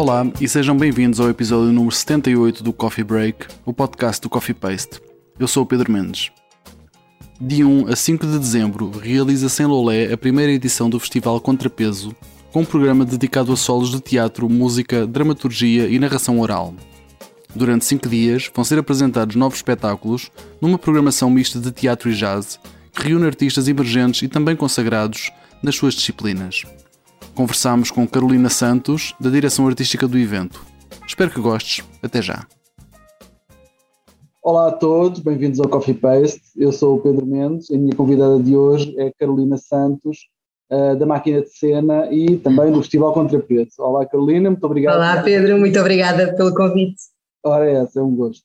Olá e sejam bem-vindos ao episódio número 78 do Coffee Break, o podcast do Coffee Paste. Eu sou o Pedro Mendes. De 1 a 5 de dezembro realiza-se em Lolé a primeira edição do Festival Contrapeso, com um programa dedicado a solos de teatro, música, dramaturgia e narração oral. Durante 5 dias vão ser apresentados novos espetáculos numa programação mista de teatro e jazz que reúne artistas emergentes e também consagrados nas suas disciplinas. Conversámos com Carolina Santos, da direção artística do evento. Espero que gostes. Até já. Olá a todos, bem-vindos ao Coffee Paste. Eu sou o Pedro Mendes e a minha convidada de hoje é Carolina Santos, uh, da Máquina de Cena e também do Festival Contrapeso. Olá Carolina, muito obrigado. Olá Pedro, muito obrigada pelo convite. Ora, é essa, é um gosto.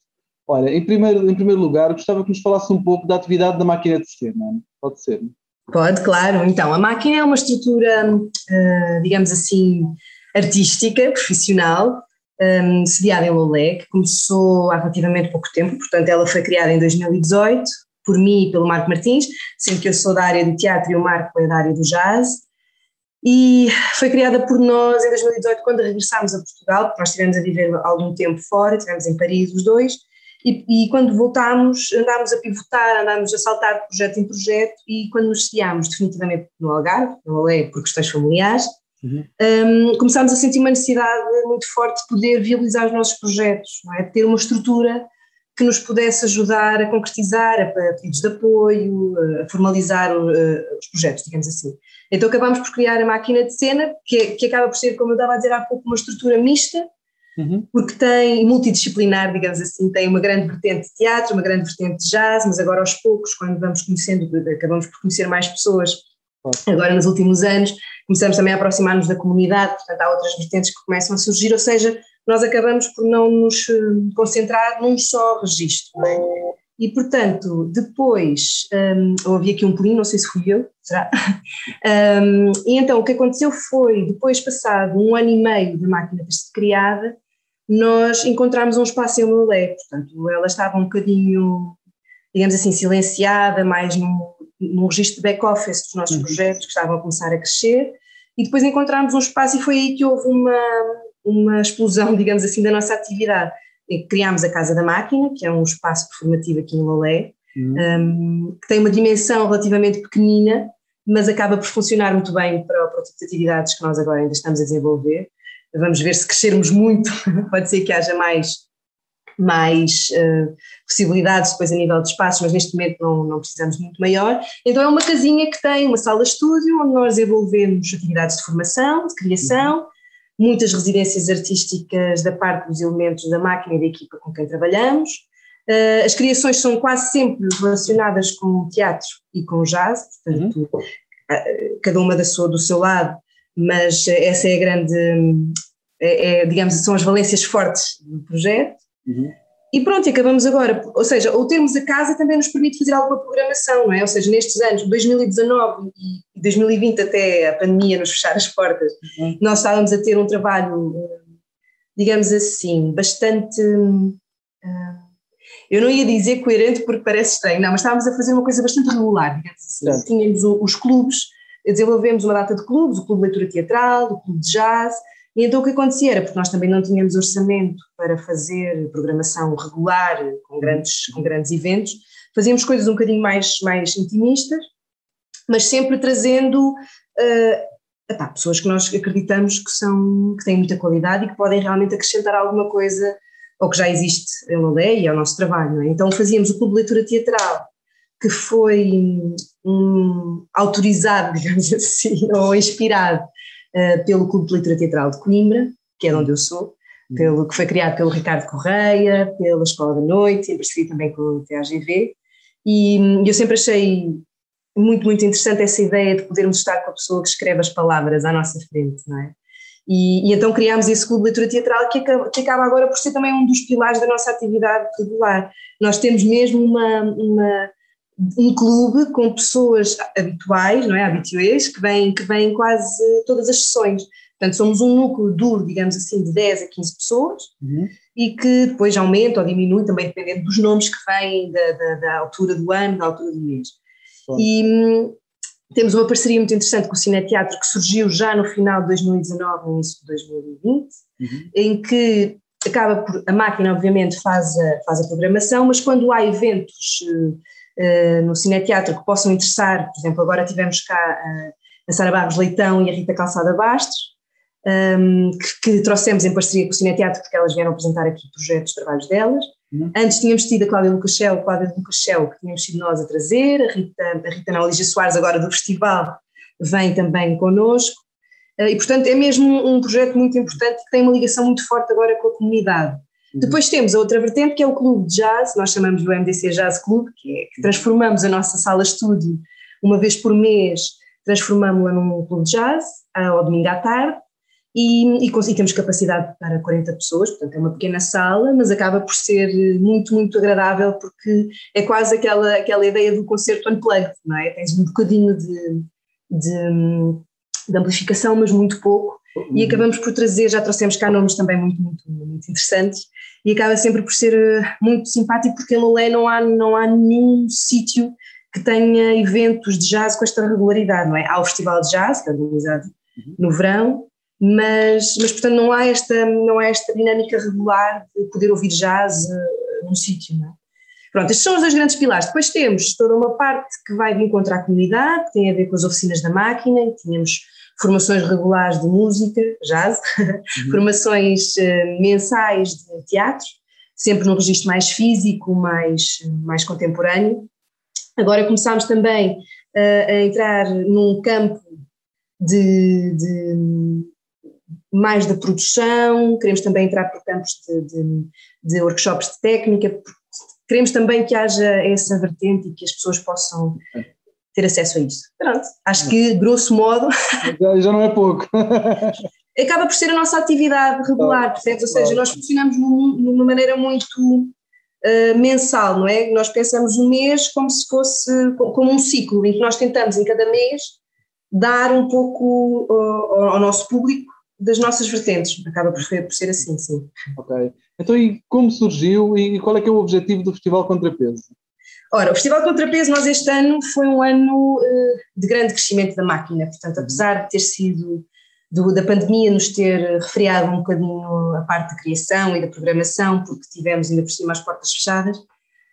Olha, em primeiro, em primeiro lugar, gostava que nos falasse um pouco da atividade da Máquina de Cena. Pode ser? Pode, claro. Então, a máquina é uma estrutura, uh, digamos assim, artística, profissional, um, sediada em Lolé, que começou há relativamente pouco tempo, portanto, ela foi criada em 2018 por mim e pelo Marco Martins, sendo que eu sou da área do teatro e o Marco é da área do jazz. E foi criada por nós em 2018, quando regressámos a Portugal, porque nós estivemos a viver algum tempo fora, estivemos em Paris os dois, e, e, quando voltámos, andámos a pivotar, andámos a saltar de projeto em projeto e quando nos sediámos definitivamente no Algarve, no Alé por questões familiares, uhum. um, começámos a sentir uma necessidade muito forte de poder viabilizar os nossos projetos, é? de ter uma estrutura que nos pudesse ajudar a concretizar, a, a pedidos de apoio, a formalizar uh, os projetos, digamos assim. Então acabámos por criar a máquina de cena, que, que acaba por ser, como eu estava a dizer há pouco, uma estrutura mista, Uhum. porque tem multidisciplinar, digamos assim, tem uma grande vertente de teatro, uma grande vertente de jazz, mas agora aos poucos, quando vamos conhecendo, acabamos por conhecer mais pessoas, agora nos últimos anos, começamos também a aproximar-nos da comunidade, portanto há outras vertentes que começam a surgir, ou seja, nós acabamos por não nos eh, concentrar num só registro, não é? E, portanto, depois, um, houve aqui um pulinho, não sei se fui eu, será? Um, e então, o que aconteceu foi, depois passado um ano e meio da máquina ter sido criada, nós encontramos um espaço em Lolé, portanto, ela estava um bocadinho, digamos assim, silenciada, mais no, no registro de back-office dos nossos uhum. projetos que estavam a começar a crescer, e depois encontramos um espaço e foi aí que houve uma, uma explosão, digamos assim, da nossa atividade. Criámos a Casa da Máquina, que é um espaço performativo aqui em Lolé, uhum. um, que tem uma dimensão relativamente pequenina, mas acaba por funcionar muito bem para, para o tipo de atividades que nós agora ainda estamos a desenvolver. Vamos ver se crescermos muito, pode ser que haja mais, mais uh, possibilidades depois a nível de espaços, mas neste momento não, não precisamos muito maior. Então é uma casinha que tem uma sala estúdio onde nós desenvolvemos atividades de formação, de criação, muitas residências artísticas da parte dos elementos da máquina e da equipa com quem trabalhamos. Uh, as criações são quase sempre relacionadas com teatro e com jazz, portanto, uhum. uh, cada uma da sua, do seu lado, mas essa é a grande, é, é, digamos, são as valências fortes do projeto. Uhum. E pronto, acabamos agora, ou seja, ou termos a casa também nos permite fazer alguma programação, não é? Ou seja, nestes anos, 2019 e 2020 até a pandemia nos fechar as portas, uhum. nós estávamos a ter um trabalho, digamos assim, bastante, eu não ia dizer coerente porque parece estranho, não, mas estávamos a fazer uma coisa bastante regular, digamos assim. Tínhamos os clubes, desenvolvemos uma data de clubes, o Clube de Leitura Teatral, o Clube de Jazz, e então o que acontecia era, porque nós também não tínhamos orçamento para fazer programação regular com grandes, com grandes eventos, fazíamos coisas um bocadinho mais, mais intimistas, mas sempre trazendo uh, epá, pessoas que nós acreditamos que, são, que têm muita qualidade e que podem realmente acrescentar alguma coisa ao que já existe em Lolé e ao nosso trabalho. É? Então fazíamos o Clube de Leitura Teatral, que foi um, autorizado, digamos assim, ou inspirado uh, pelo Clube de Leitura Teatral de Coimbra, que é onde eu sou, uhum. pelo, que foi criado pelo Ricardo Correia, pela Escola da Noite, em parceria também com o TAGV, e um, eu sempre achei muito, muito interessante essa ideia de podermos estar com a pessoa que escreve as palavras à nossa frente, não é? E, e, então criámos esse clube de leitura teatral que acaba, que acaba, agora por ser também um dos pilares da nossa atividade regular. Nós temos mesmo uma, uma, um clube com pessoas habituais, não é, habituês, que vêm, que vêm quase todas as sessões. Portanto, somos um núcleo duro, digamos assim, de 10 a 15 pessoas uhum. e que depois aumenta ou diminui, também dependendo dos nomes que vêm, da, da, da altura do ano, da altura do mês. E hum, temos uma parceria muito interessante com o Cine Teatro que surgiu já no final de 2019, no início de 2020, uhum. em que acaba por, a máquina obviamente faz a, faz a programação, mas quando há eventos uh, no Cineteatro que possam interessar, por exemplo, agora tivemos cá a, a Sara Barros Leitão e a Rita Calçada Bastos, um, que, que, trouxemos em parceria com o Cineteatro, porque elas vieram apresentar aqui projetos, trabalhos delas. Uhum. Antes tínhamos tido a Cláudia Lucachel, Cláudia Lucachel, que tínhamos sido nós a trazer, a Rita, a Rita Ana Lígia Soares, agora do festival, vem também connosco. Uh, e, portanto, é mesmo um projeto muito importante que tem uma ligação muito forte agora com a comunidade. Uhum. Depois temos a outra vertente, que é o Clube de Jazz, nós chamamos do MDC Jazz Club, que, é, que transformamos a nossa sala estúdio uma vez por mês, transformamos-la num clube de jazz, ao domingo à tarde, e, e, e, temos capacidade para 40 pessoas, portanto é uma pequena sala, mas acaba por ser muito, muito agradável porque é quase aquela, aquela ideia do concerto unplugged, não é? Tens um bocadinho de, de, de amplificação, mas muito pouco, e uhum. acabamos por trazer, já trouxemos cá nomes também muito, muito, muito interessantes, e acaba sempre por ser eh, muito simpático porque em Lolé não há, não há nenhum sítio que tenha eventos de jazz com esta regularidade, não é? Há o Festival de Jazz, que é organizado uhum. no verão, mas, mas portanto não há esta, não há esta dinâmica regular de poder ouvir jazz uh, num sítio, não é? Pronto, estes são os dois grandes pilares. Depois temos toda uma parte que vai de encontro à comunidade, que tem a ver com as oficinas da máquina, tínhamos formações regulares de música, jazz, uhum. formações uh, mensais de teatro, sempre num registro mais físico, mais, mais contemporâneo. Agora começámos também uh, a entrar num campo de, de mais da produção, queremos também entrar por campos de, de, de, workshops de técnica, queremos também que haja essa vertente e que as pessoas possam ter acesso a isso. Pronto, acho que, grosso modo. Já, já não é pouco. acaba por ser a nossa atividade regular, percebes? Ou seja, nós funcionamos num, numa maneira muito uh, mensal, não é? Nós pensamos um mês como se fosse como um ciclo, em que nós tentamos em cada mês dar um pouco uh, ao nosso público das nossas vertentes, acaba por ser, por ser assim, sim. Ok. Então, e como surgiu e qual é que é o objetivo do Festival Contrapeso? Ora, o Festival Contrapeso, nós este ano foi um ano uh, de grande crescimento da máquina, portanto, apesar de ter sido do, da pandemia nos ter refriado um bocadinho a parte da criação e da programação, porque tivemos ainda por cima as portas fechadas,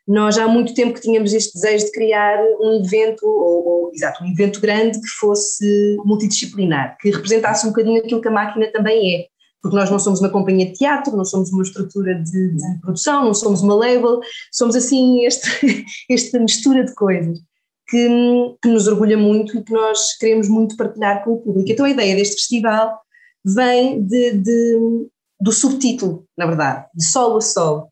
nós há muito tempo que tínhamos este desejo de criar um evento, ou, ou, exato, um evento grande que fosse multidisciplinar, que representasse um bocadinho aquilo que a máquina também é, porque nós não somos uma companhia de teatro, não somos uma estrutura de, de produção, não somos uma label, somos assim este, esta mistura de coisas que, que nos orgulha muito e que nós queremos muito partilhar com o público. Então a ideia deste festival vem de, de, do subtítulo, na verdade, de solo a solo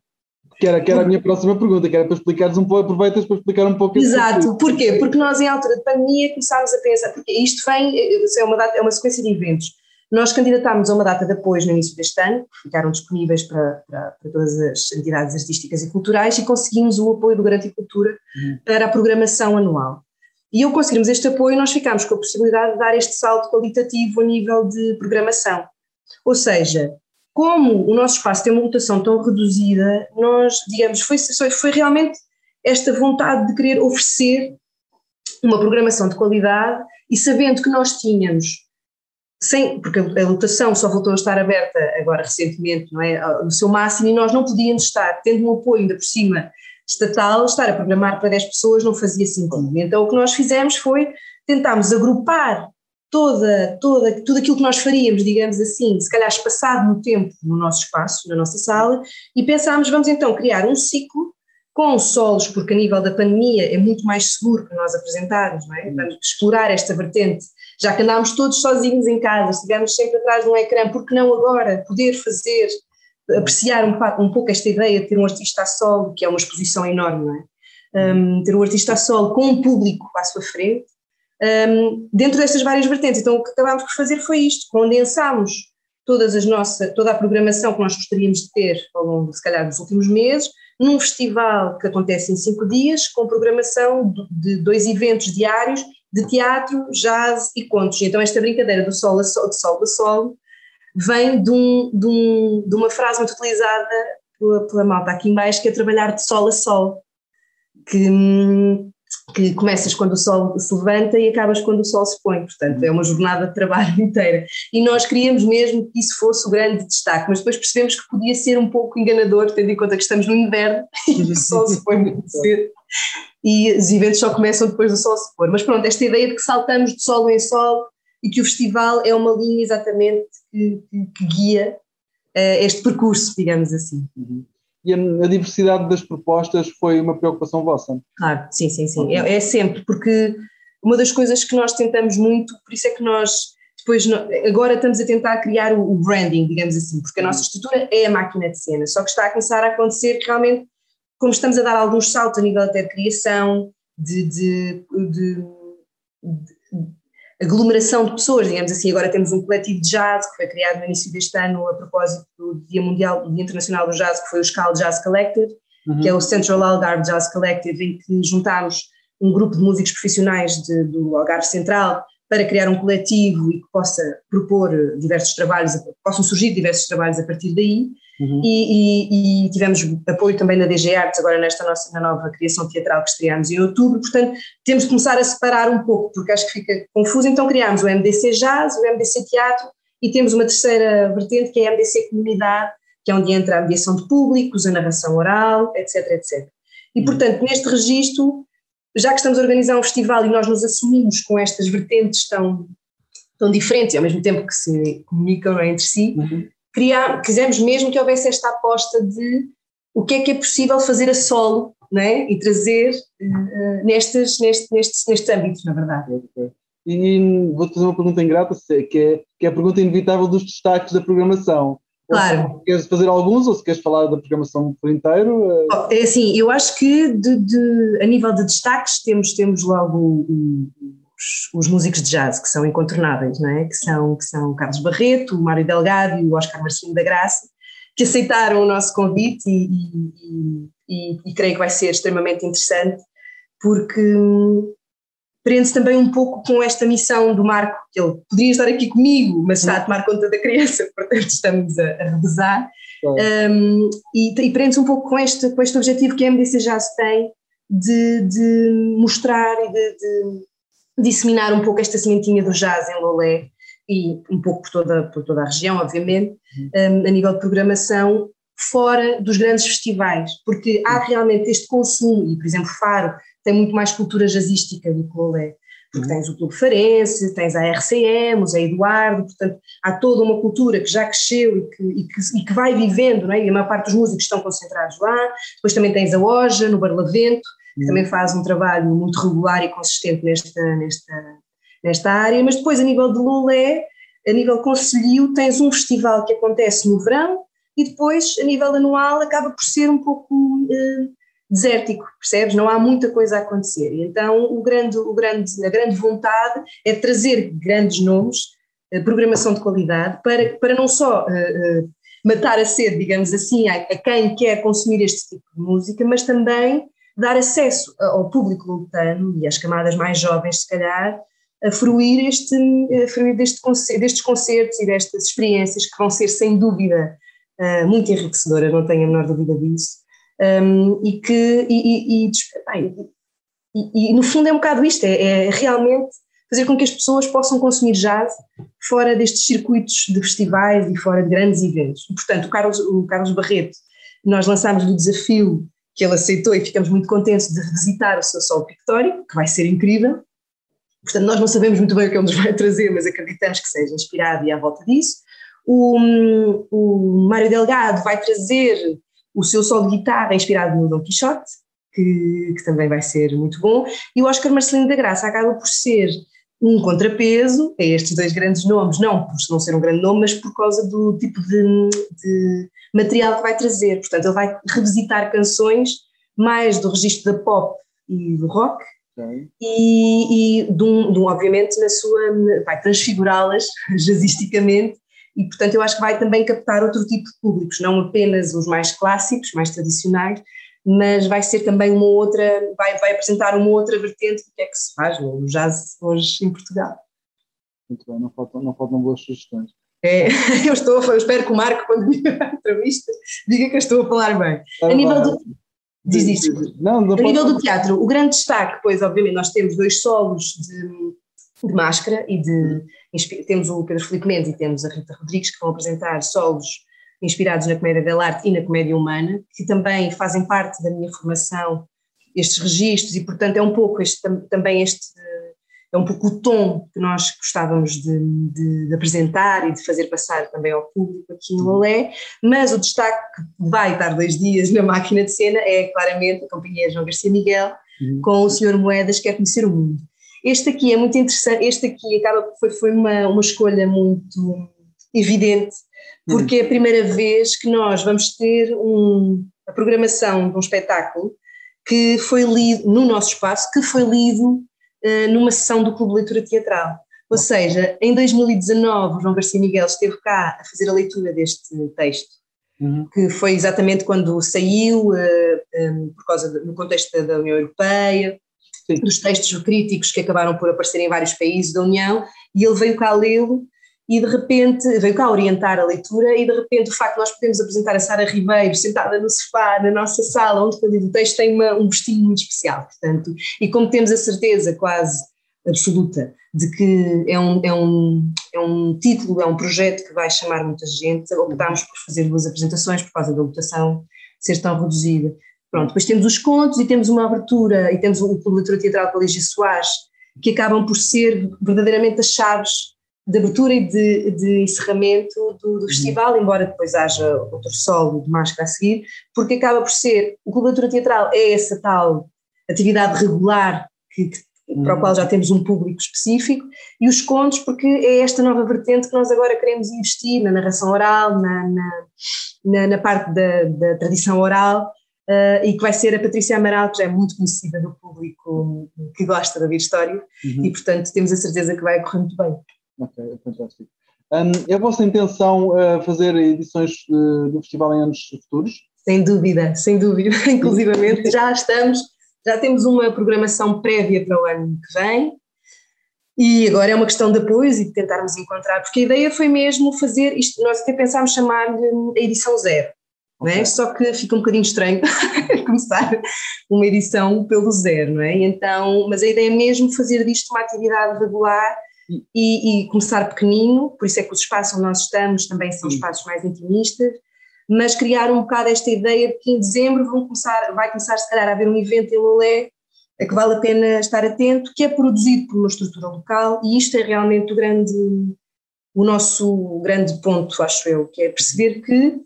que era, que era a minha próxima pergunta, que era para explicares um pouco, aproveitas para explicar um pouco Exato, porquê? Porque nós em altura de pandemia começámos a pensar, porque isto vem, é uma, data, é uma sequência de eventos. Nós candidatámos a uma data de apoio no início deste ano, que ficaram disponíveis para, para, para, todas as entidades artísticas e culturais e conseguimos o apoio do Garante Cultura uhum. para a programação anual. E ao conseguirmos este apoio, nós ficámos com a possibilidade de dar este salto qualitativo a nível de programação. Ou seja, como o nosso espaço tem uma lotação tão reduzida, nós, digamos, foi, foi realmente esta vontade de querer oferecer uma programação de qualidade e sabendo que nós tínhamos, sem, porque a lotação só voltou a estar aberta agora recentemente, não é, no seu máximo, e nós não podíamos estar, tendo um apoio ainda por cima estatal, estar a programar para 10 pessoas não fazia sentido. Então o que nós fizemos foi tentarmos agrupar toda, toda, tudo aquilo que nós faríamos, digamos assim, se calhar espaçado no tempo no nosso espaço, na nossa sala, e pensámos, vamos então criar um ciclo com solos, porque a nível da pandemia é muito mais seguro para nós apresentarmos, não é? Vamos explorar esta vertente, já que andámos todos sozinhos em casa, estivemos sempre atrás de um ecrã, porque não agora poder fazer, apreciar um, um pouco esta ideia de ter um artista a solo, que é uma exposição enorme, não é? Um, ter um artista a solo com um público à sua frente, um, dentro destas várias vertentes. Então o que acabámos por fazer foi isto, condensámos todas as nossa, toda a programação que nós gostaríamos de ter ao longo, se calhar, dos últimos meses, num festival que acontece em cinco dias, com programação de dois eventos diários de teatro, jazz e contos. Então esta brincadeira do sol a sol, de sol a sol, vem de, um, de, um, de uma frase muito utilizada pela, pela malta aqui em baixo, que é trabalhar de sol a sol, que hum, que começas quando o sol se levanta e acabas quando o sol se põe, portanto é uma jornada de trabalho inteira. E nós queríamos mesmo que isso fosse o grande destaque, mas depois percebemos que podia ser um pouco enganador, tendo em conta que estamos no inverno e o sol se põe muito cedo e os eventos só começam depois do sol se pôr. Mas pronto, esta ideia de que saltamos de sol em sol e que o festival é uma linha exatamente que, que, guia uh, este percurso, digamos assim. Uhum. E a, diversidade das propostas foi uma preocupação vossa? Claro, sim, sim, sim. É, é, sempre, porque uma das coisas que nós tentamos muito, por isso é que nós depois, agora estamos a tentar criar o, branding, digamos assim, porque a nossa estrutura é a máquina de cena, só que está a começar a acontecer realmente como estamos a dar alguns saltos a nível até de criação, de, de, de, de, aglomeração de pessoas, digamos assim, agora temos um coletivo de jazz que foi criado no início deste ano a propósito do Dia Mundial, do Dia Internacional do Jazz, que foi o Scal Jazz Collective, uhum. que é o Central Algarve Jazz Collective, em que juntámos um grupo de músicos profissionais de, do Algarve Central para criar um coletivo e que possa propor diversos trabalhos, possam surgir diversos trabalhos a partir daí. Uhum. E, e, e, tivemos apoio também da DG Artes agora nesta nossa na nova criação teatral que estreámos em outubro, portanto temos de começar a separar um pouco, porque acho que fica confuso, então criámos o MDC Jazz, o MDC Teatro e temos uma terceira vertente que é a MDC Comunidade, que é onde entra a mediação de públicos, a narração oral, etc, etc. E uhum. portanto neste registro, já que estamos a organizar um festival e nós nos assumimos com estas vertentes tão, tão diferentes e ao mesmo tempo que se comunicam entre si, uhum criar, quisemos mesmo que houvesse esta aposta de o que é que é possível fazer a solo né? e trazer uh, nestes, nestes, nestes, nestes âmbitos, na verdade. E vou-te fazer uma pergunta ingrata, que é, que é a pergunta inevitável dos destaques da programação. Claro. Queres fazer alguns ou se queres falar da programação por inteiro? É assim, eu acho que de, de, a nível de destaques temos, temos logo os, os, músicos de jazz que são incontornáveis, não é? que, são, que são Carlos Barreto, o Mário Delgado e o Oscar Marcinho da Graça, que aceitaram o nosso convite e, e, e, e creio que vai ser extremamente interessante, porque hum, prende-se também um pouco com esta missão do Marco, que ele poderia estar aqui comigo, mas está a tomar conta da criança, portanto estamos a, a revezar, um, e, e prende-se um pouco com este, com este objetivo que a MDC Jazz tem de, de mostrar e de, de disseminar um pouco esta sementinha do jazz em Lolé e um pouco por toda, por toda a região, obviamente, um, a nível de programação, fora dos grandes festivais, porque há realmente este consumo, e por exemplo Faro tem muito mais cultura jazzística do que Lolé, porque uhum. tens o Clube Farense, tens a RCM, o Zé Eduardo, portanto há toda uma cultura que já cresceu e que, e que, e que vai vivendo, não é? e a maior parte dos músicos estão concentrados lá, depois também tens a Oja, no Barlavento, que também faz um trabalho muito regular e consistente nesta, nesta, nesta área, mas depois a nível de Lulé, a nível conselho, tens um festival que acontece no verão e depois a nível anual acaba por ser um pouco uh, desértico, percebes? Não há muita coisa a acontecer então o grande, o grande, a grande vontade é trazer grandes nomes, uh, programação de qualidade, para, para não só uh, matar a sede, digamos assim, a, a quem quer consumir este tipo de música, mas também dar acesso ao público lutano e às camadas mais jovens, se calhar, a fruir, este, a fruir deste, destes concertos e destas experiências que vão ser, sem dúvida, uh, muito enriquecedoras, não tenho a menor dúvida disso, um, e que, e, e, e, e, no fundo é um bocado isto, é, é, realmente fazer com que as pessoas possam consumir jazz fora destes circuitos de festivais e fora de grandes eventos. Portanto, o Carlos, o Carlos Barreto, nós lançámos o desafio que ele aceitou e ficamos muito contentes de revisitar o seu solo pictórico, que vai ser incrível. Portanto, nós não sabemos muito bem o que ele nos vai trazer, mas acreditamos que seja inspirado e à volta disso. O, o Mário Delgado vai trazer o seu solo de guitarra inspirado no Don Quixote, que, que, também vai ser muito bom. E o Oscar Marcelino da Graça acaba por ser um contrapeso a estes dois grandes nomes, não por não ser um grande nome, mas por causa do tipo de, de material que vai trazer. Portanto, ele vai revisitar canções mais do registro da pop e do rock, okay. e, e de um, de um, obviamente, na sua. vai transfigurá-las jazzisticamente, e portanto eu acho que vai também captar outro tipo de públicos, não apenas os mais clássicos, mais tradicionais, mas vai ser também uma outra, vai, vai apresentar uma outra vertente do que é que se faz no jazz hoje em Portugal. Muito bem, não faltam, não faltam boas sugestões. É, eu estou, eu espero que o Marco, quando vir a entrevista, diga que eu estou a falar bem. a nível do, Diz isso. Não, não a nível do teatro, o grande destaque, pois, obviamente, nós temos dois solos de, de máscara e de. Temos o Pedro Felipe Mendes e temos a Rita Rodrigues que vão apresentar solos inspirados na comédia dell'arte e na comédia humana, que também fazem parte da minha formação, estes registros, e portanto é um pouco este, também este é um pouco o tom que nós gostávamos de, de, de, apresentar e de fazer passar também ao público aqui no Olé, mas o destaque que vai estar dois dias na máquina de cena é claramente a companhia João Garcia Miguel uhum. com o Senhor Moedas Quer Conhecer o Mundo. Este aqui é muito interessante, este aqui acaba foi, foi uma, uma escolha muito evidente, porque uhum. é a primeira vez que nós vamos ter um, a programação de um espetáculo que foi lido no nosso espaço, que foi lido eh, numa sessão do Clube de Leitura Teatral. Ou seja, em 2019 o João Garcia Miguel esteve cá a fazer a leitura deste texto, uhum. que foi exatamente quando saiu, uh, eh, um, por causa do no contexto da União Europeia, Sim. dos textos críticos que acabaram por aparecer em vários países da União, e ele veio cá lê-lo e de repente veio cá orientar a leitura e de repente o facto de nós podermos apresentar a Sara Ribeiro sentada no sofá na nossa sala onde foi lido o texto tem uma, um gostinho muito especial, portanto, e como temos a certeza quase absoluta de que é um, é um, é um título, é um projeto que vai chamar muita gente, optámos por fazer duas apresentações por causa da lotação ser tão reduzida. Pronto, depois temos os contos e temos uma abertura e temos o Clube de Leitura Teatral a Lígia Soares, que acabam por ser verdadeiramente as chaves de abertura e de, de encerramento do, do, festival, embora depois haja outro solo de máscara a seguir, porque acaba por ser, o Clube de Teatral é essa tal atividade regular que, que, para o qual já temos um público específico, e os contos porque é esta nova vertente que nós agora queremos investir na narração oral, na, na, na, na parte da, da, tradição oral, uh, e que vai ser a Patrícia Amaral, que já é muito conhecida do público que gosta de ouvir história, uhum. e portanto temos a certeza que vai correr muito bem. Ok, é fantástico. Um, é a vossa intenção uh, fazer edições uh, do festival em anos futuros? Sem dúvida, sem dúvida. Inclusivamente já estamos, já temos uma programação prévia para o ano que vem e agora é uma questão de apoios e de tentarmos encontrar, porque a ideia foi mesmo fazer isto, nós até pensámos chamar-lhe a edição zero, é? okay. Só que fica um bocadinho estranho começar uma edição pelo zero, não é? Então, mas a ideia é mesmo fazer disto uma atividade regular e, e, começar pequenino, por isso é que os espaços onde nós estamos também são espaços mais intimistas, mas criar um bocado esta ideia de que em dezembro vão começar, vai começar se calhar a haver um evento em Lolé a que vale a pena estar atento, que é produzido por uma estrutura local e isto é realmente o grande, o nosso grande ponto, acho eu, que é perceber que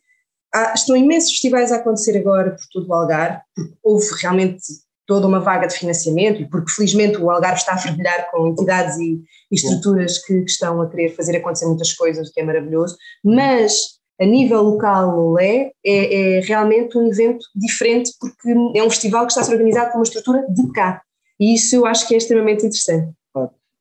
há, estão imensos festivais a acontecer agora por todo o Algarve, porque houve realmente toda uma vaga de financiamento e porque felizmente o Algarve está a fervilhar com entidades e, e estruturas que, que, estão a querer fazer acontecer muitas coisas, o que é maravilhoso, mas a nível local é, é, realmente um evento diferente porque é um festival que está a ser organizado por uma estrutura de cá. E isso eu acho que é extremamente interessante.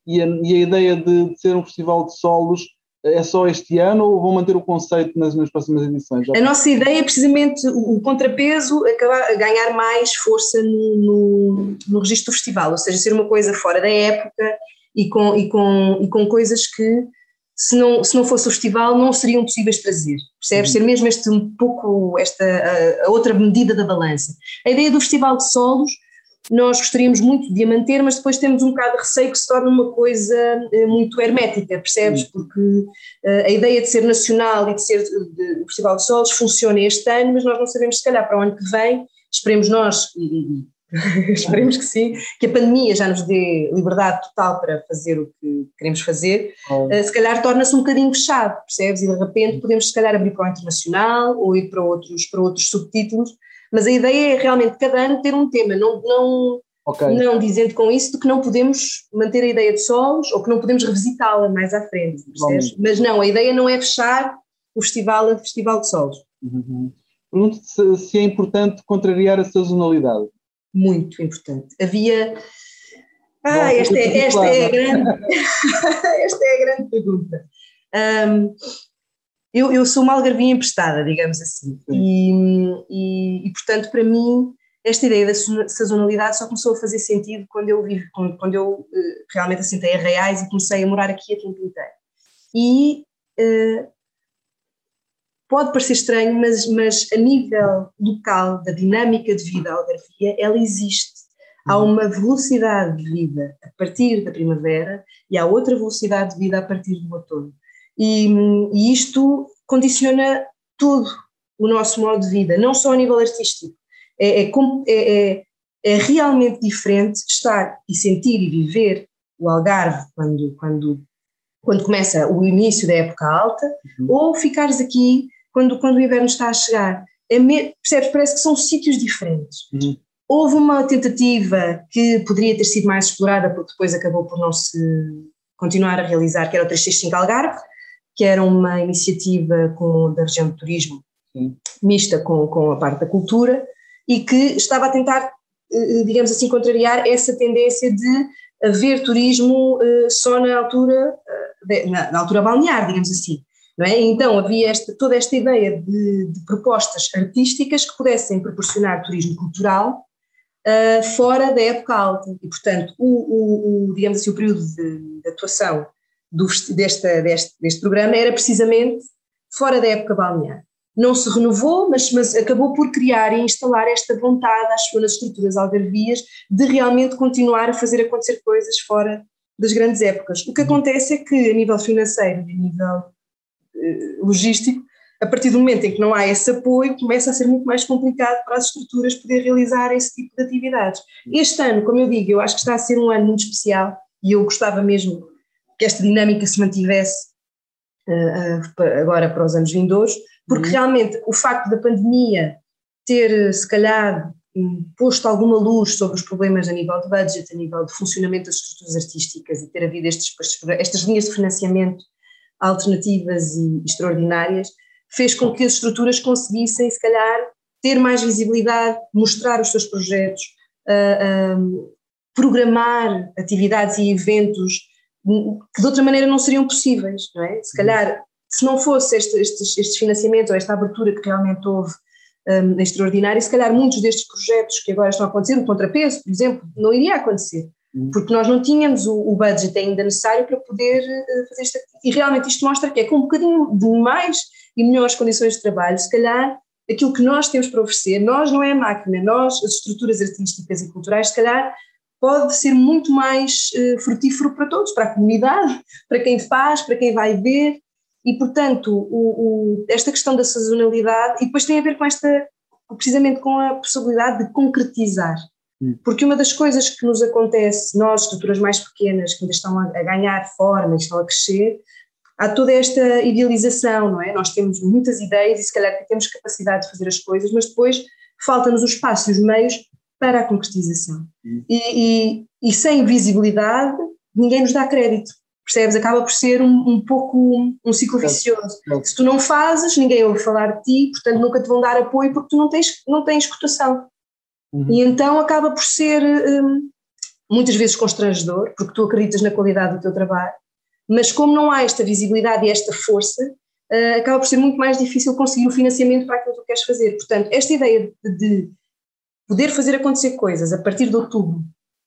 E a, e a ideia de, de ser um festival de solos é só este ano ou vão manter o conceito nas, nas próximas edições? A nossa ideia é precisamente o, contrapeso acabar a ganhar mais força no, no, no, registro do festival, ou seja, ser uma coisa fora da época e com, e com, e com coisas que se não, se não fosse o festival não seriam possíveis trazer, percebes? Uhum. Ser mesmo este um pouco, esta a, a outra medida da balança. A ideia do festival de solos nós gostaríamos muito de a manter, mas depois temos um bocado de receio que se torne uma coisa eh, muito hermética, percebes? Porque eh, a ideia de ser nacional e de ser o Festival de Solos funciona este ano, mas nós não sabemos se calhar para o ano que vem, esperemos nós, e, esperemos que sim, que a pandemia já nos dê liberdade total para fazer o que queremos fazer, oh. se calhar torna-se um bocadinho fechado, percebes? E de repente podemos se calhar abrir para o internacional ou ir para outros, para outros subtítulos, mas a ideia é realmente cada ano ter um tema, não, não, okay. não dizendo com isso de que não podemos manter a ideia de solos ou que não podemos revisitá-la mais à frente, Mas não, a ideia não é fechar o festival a festival de solos. Uhum. Pergunto se, se é importante contrariar a sazonalidade. Muito importante. Havia. Ah, esta é, esta, é a grande, esta é a grande pergunta. Um, eu, eu sou uma algarvinha emprestada, digamos assim, e, e, e, portanto para mim esta ideia da sazonalidade só começou a fazer sentido quando eu, vivo, quando, quando eu uh, realmente assentei a Reais e comecei a morar aqui a tempo inteiro. E uh, pode parecer estranho, mas, mas a nível local da dinâmica de vida algarvia, ela existe. Há uhum. uma velocidade de vida a partir da primavera e há outra velocidade de vida a partir do outono. E, e isto condiciona tudo o nosso modo de vida, não só a nível artístico. É, é, é, é, é realmente diferente estar e sentir e viver o Algarve quando, quando, quando começa o início da época alta, uhum. ou ficares aqui quando, quando o inverno está a chegar. É me, percebes? Parece que são sítios diferentes. Uhum. Houve uma tentativa que poderia ter sido mais explorada, porque depois acabou por não se continuar a realizar, que era o 365 Algarve, que era uma iniciativa com, da região de turismo Sim. mista com, com a parte da cultura e que estava a tentar, eh, digamos assim, contrariar essa tendência de haver turismo eh, só na altura, eh, na, altura balnear, digamos assim. É? Então havia esta, toda esta ideia de, de, propostas artísticas que pudessem proporcionar turismo cultural uh, fora da época alta e portanto o, o, o digamos assim o período de, de atuação do, desta, deste, deste programa era precisamente fora da época balnear não se renovou, mas, mas, acabou por criar e instalar esta vontade às suas estruturas algarvias de realmente continuar a fazer acontecer coisas fora das grandes épocas. O que acontece é que, a nível financeiro e a nível eh, logístico, a partir do momento em que não há esse apoio, começa a ser muito mais complicado para as estruturas poder realizar esse tipo de atividades. Este ano, como eu digo, eu acho que está a ser um ano muito especial e eu gostava mesmo que esta dinâmica se mantivesse uh, uh, agora para os anos vindouros, porque uhum. realmente o facto da pandemia ter, se calhar, posto alguma luz sobre os problemas a nível de budget, a nível de funcionamento das estruturas artísticas e ter havido estes, estas linhas de financiamento alternativas e extraordinárias, fez com que as estruturas conseguissem, se calhar, ter mais visibilidade, mostrar os seus projetos, uh, uh, programar atividades e eventos que de outra maneira não seriam possíveis, não é? Se calhar se não fosse este, estes, estes financiamentos ou esta abertura que realmente houve um, extraordinária, se calhar muitos destes projetos que agora estão a acontecer, o contrapeso, por exemplo, não iria acontecer, hum. porque nós não tínhamos o, o budget ainda necessário para poder uh, fazer isto. E realmente isto mostra que é com um bocadinho de mais e melhores condições de trabalho, se calhar aquilo que nós temos para oferecer, nós não é a máquina, nós, as estruturas artísticas e culturais, se calhar pode ser muito mais uh, frutífero para todos, para a comunidade, para quem faz, para quem vai ver, e, portanto, o, o, esta questão da sazonalidade, e depois tem a ver com esta, precisamente com a possibilidade de concretizar. Hum. Porque uma das coisas que nos acontece, nós, estruturas mais pequenas, que ainda estão a, a ganhar forma e estão a crescer, há toda esta idealização, não é? Nós temos muitas ideias e se calhar temos capacidade de fazer as coisas, mas depois falta-nos o espaço e os meios para a concretização. Hum. E, e, e, sem visibilidade, ninguém nos dá crédito percebes? Acaba por ser um, um pouco um ciclo vicioso. Se tu não fazes, ninguém ouve falar de ti, portanto nunca te vão dar apoio porque tu não tens, não tens cotação. Uhum. E então acaba por ser um, muitas vezes constrangedor, porque tu acreditas na qualidade do teu trabalho, mas como não há esta visibilidade e esta força, uh, acaba por ser muito mais difícil conseguir o financiamento para aquilo que tu queres fazer. Portanto, esta ideia de, de poder fazer acontecer coisas a partir de outubro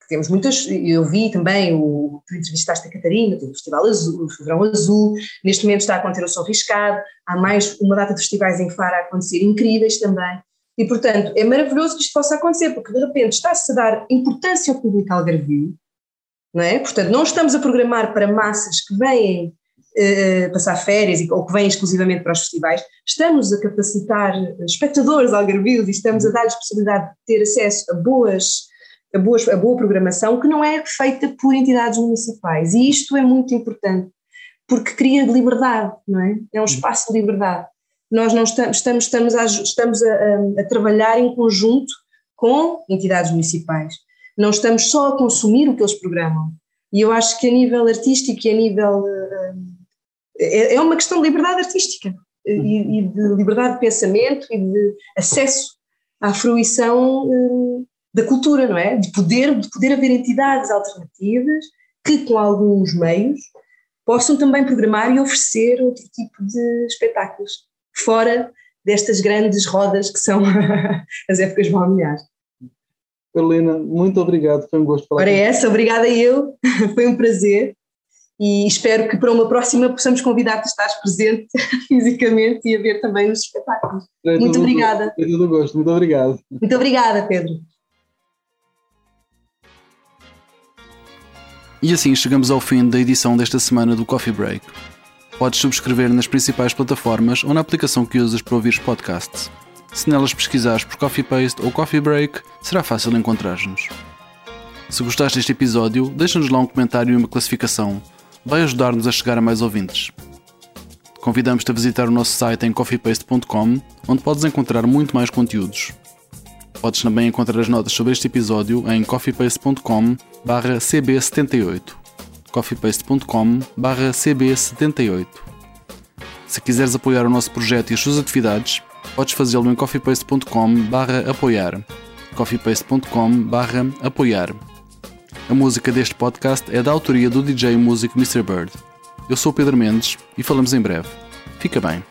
temos muitas, eu vi também, o, tu entrevistaste a Catarina, tem o Festival Azul, o Verão Azul, neste momento está a acontecer o Som Riscado, há mais uma data de festivais em Faro a acontecer incríveis também, e portanto é maravilhoso que isto possa acontecer, porque de repente está-se a dar importância ao público algarvio, não é? Portanto, não estamos a programar para massas que vêm uh, passar férias ou que vêm exclusivamente para os festivais, estamos a capacitar espectadores algarvios e estamos a dar-lhes possibilidade de ter acesso a boas a boa, a boa programação que não é feita por entidades municipais. E isto é muito importante, porque cria liberdade, não é? É um espaço de liberdade. Nós não estamos, estamos, estamos, a, estamos a, a, a trabalhar em conjunto com entidades municipais. Não estamos só a consumir o que eles programam. E eu acho que a nível artístico e a nível. É, é uma questão de liberdade artística e, e, de liberdade de pensamento e de acesso à fruição da cultura, não é? De poder, de poder haver entidades alternativas que, com alguns meios, possam também programar e oferecer outro tipo de espetáculos, fora destas grandes rodas que são as épocas balneares. Carolina, muito obrigado, foi um gosto falar. Ora, é essa, obrigada eu, foi um prazer. E espero que para uma próxima possamos convidar-te a estar presente fisicamente e a ver também os espetáculos. É muito obrigada. É tudo gosto, muito obrigado. Muito obrigada, Pedro. E assim chegamos ao fim da edição desta semana do Coffee Break. Podes subscrever nas principais plataformas ou na aplicação que usas para ouvir os podcasts. Se nelas pesquisares por Coffee Paste ou Coffee Break, será fácil encontrar-nos. Se gostaste deste episódio, deixa-nos lá um comentário e uma classificação. Vai ajudar-nos a chegar a mais ouvintes. Convidamos-te a visitar o nosso site em coffeepaste.com, onde podes encontrar muito mais conteúdos. Podes também encontrar as notas sobre este episódio em coffeepaste.com cb78 coffeepaste.com cb78 Se quiseres apoiar o nosso projeto e as suas atividades, podes fazê-lo em coffeepaste.com apoiar coffeepaste.com apoiar A música deste podcast é da autoria do DJ músico Mr. Bird. Eu sou Pedro Mendes e falamos em breve. Fica bem.